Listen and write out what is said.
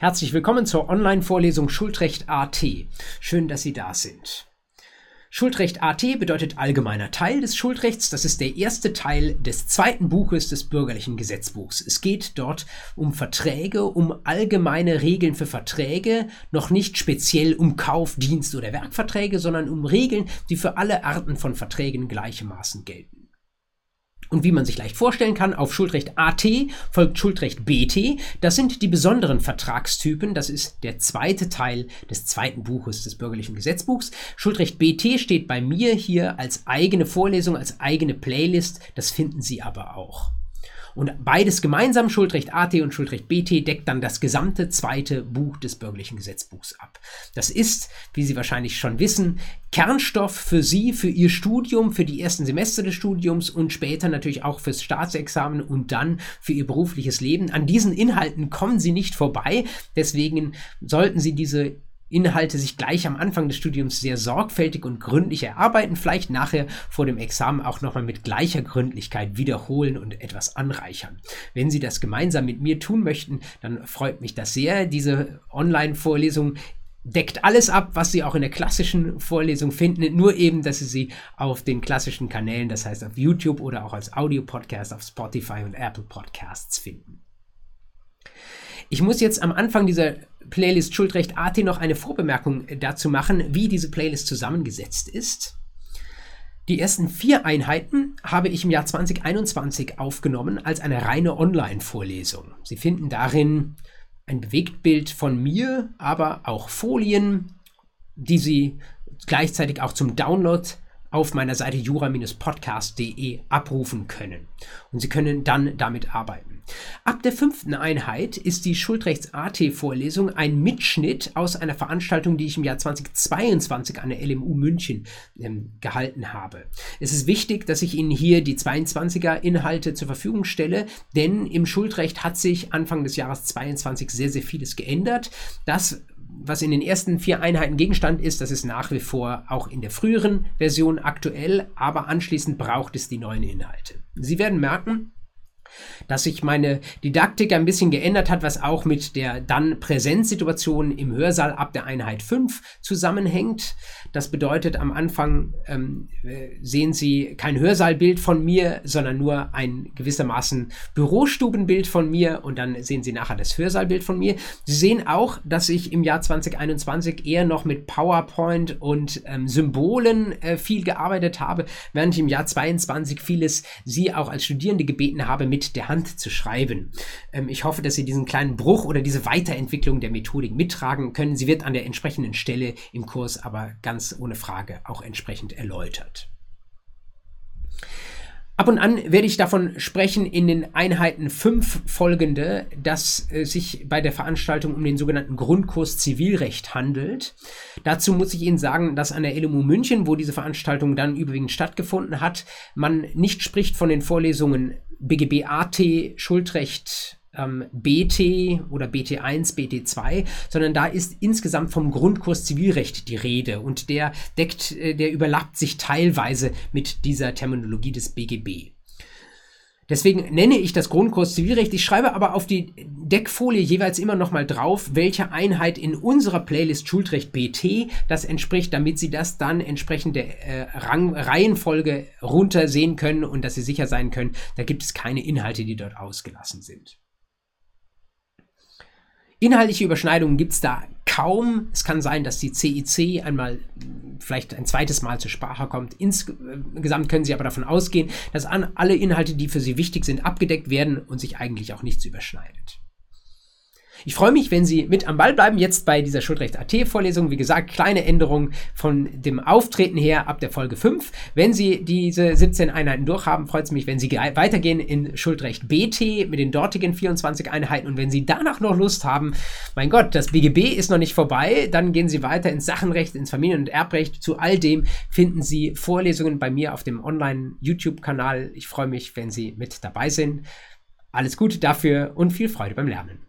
Herzlich willkommen zur Online-Vorlesung Schuldrecht AT. Schön, dass Sie da sind. Schuldrecht AT bedeutet allgemeiner Teil des Schuldrechts. Das ist der erste Teil des zweiten Buches des bürgerlichen Gesetzbuchs. Es geht dort um Verträge, um allgemeine Regeln für Verträge, noch nicht speziell um Kauf, Dienst oder Werkverträge, sondern um Regeln, die für alle Arten von Verträgen gleichermaßen gelten. Und wie man sich leicht vorstellen kann, auf Schuldrecht AT folgt Schuldrecht BT. Das sind die besonderen Vertragstypen. Das ist der zweite Teil des zweiten Buches des bürgerlichen Gesetzbuchs. Schuldrecht BT steht bei mir hier als eigene Vorlesung, als eigene Playlist. Das finden Sie aber auch. Und beides gemeinsam, Schuldrecht AT und Schuldrecht BT, deckt dann das gesamte zweite Buch des bürgerlichen Gesetzbuchs ab. Das ist, wie Sie wahrscheinlich schon wissen, Kernstoff für Sie, für Ihr Studium, für die ersten Semester des Studiums und später natürlich auch fürs Staatsexamen und dann für Ihr berufliches Leben. An diesen Inhalten kommen Sie nicht vorbei. Deswegen sollten Sie diese Inhalte sich gleich am Anfang des Studiums sehr sorgfältig und gründlich erarbeiten, vielleicht nachher vor dem Examen auch nochmal mit gleicher Gründlichkeit wiederholen und etwas anreichern. Wenn Sie das gemeinsam mit mir tun möchten, dann freut mich das sehr. Diese Online-Vorlesung deckt alles ab, was Sie auch in der klassischen Vorlesung finden, nur eben, dass Sie sie auf den klassischen Kanälen, das heißt auf YouTube oder auch als Audio-Podcast auf Spotify und Apple Podcasts finden. Ich muss jetzt am Anfang dieser Playlist Schuldrecht AT noch eine Vorbemerkung dazu machen, wie diese Playlist zusammengesetzt ist. Die ersten vier Einheiten habe ich im Jahr 2021 aufgenommen als eine reine Online-Vorlesung. Sie finden darin ein Bewegtbild von mir, aber auch Folien, die Sie gleichzeitig auch zum Download auf meiner Seite jura-podcast.de abrufen können. Und Sie können dann damit arbeiten. Ab der fünften Einheit ist die Schuldrechts-AT-Vorlesung ein Mitschnitt aus einer Veranstaltung, die ich im Jahr 2022 an der LMU München ähm, gehalten habe. Es ist wichtig, dass ich Ihnen hier die 22er Inhalte zur Verfügung stelle, denn im Schuldrecht hat sich Anfang des Jahres 22 sehr, sehr vieles geändert. Das was in den ersten vier Einheiten Gegenstand ist, das ist nach wie vor auch in der früheren Version aktuell, aber anschließend braucht es die neuen Inhalte. Sie werden merken, dass sich meine Didaktik ein bisschen geändert hat, was auch mit der dann Präsenzsituation im Hörsaal ab der Einheit 5 zusammenhängt. Das bedeutet, am Anfang ähm, äh, sehen Sie kein Hörsaalbild von mir, sondern nur ein gewissermaßen Bürostubenbild von mir und dann sehen Sie nachher das Hörsaalbild von mir. Sie sehen auch, dass ich im Jahr 2021 eher noch mit PowerPoint und ähm, Symbolen äh, viel gearbeitet habe, während ich im Jahr 2022 vieles Sie auch als Studierende gebeten habe, mit mit der Hand zu schreiben. Ähm, ich hoffe, dass Sie diesen kleinen Bruch oder diese Weiterentwicklung der Methodik mittragen können. Sie wird an der entsprechenden Stelle im Kurs aber ganz ohne Frage auch entsprechend erläutert. Ab und an werde ich davon sprechen in den Einheiten 5 folgende, dass äh, sich bei der Veranstaltung um den sogenannten Grundkurs Zivilrecht handelt. Dazu muss ich Ihnen sagen, dass an der LMU München, wo diese Veranstaltung dann übrigens stattgefunden hat, man nicht spricht von den Vorlesungen BGB AT, Schuldrecht ähm, BT oder BT1, BT2, sondern da ist insgesamt vom Grundkurs Zivilrecht die Rede und der deckt, äh, der überlappt sich teilweise mit dieser Terminologie des BGB. Deswegen nenne ich das Grundkurs Zivilrecht. Ich schreibe aber auf die Deckfolie jeweils immer nochmal drauf, welche Einheit in unserer Playlist Schuldrecht BT das entspricht, damit Sie das dann entsprechend der äh, Rang Reihenfolge runtersehen können und dass Sie sicher sein können, da gibt es keine Inhalte, die dort ausgelassen sind. Inhaltliche Überschneidungen gibt es da kaum. Es kann sein, dass die CIC einmal vielleicht ein zweites Mal zur Sprache kommt. Insgesamt können Sie aber davon ausgehen, dass alle Inhalte, die für Sie wichtig sind, abgedeckt werden und sich eigentlich auch nichts überschneidet. Ich freue mich, wenn Sie mit am Ball bleiben, jetzt bei dieser Schuldrecht-AT-Vorlesung. Wie gesagt, kleine Änderung von dem Auftreten her ab der Folge 5. Wenn Sie diese 17 Einheiten durchhaben, freut es mich, wenn Sie weitergehen in Schuldrecht BT mit den dortigen 24 Einheiten. Und wenn Sie danach noch Lust haben, mein Gott, das BGB ist noch nicht vorbei, dann gehen Sie weiter ins Sachenrecht, ins Familien- und Erbrecht. Zu all dem finden Sie Vorlesungen bei mir auf dem Online-YouTube-Kanal. Ich freue mich, wenn Sie mit dabei sind. Alles Gute dafür und viel Freude beim Lernen.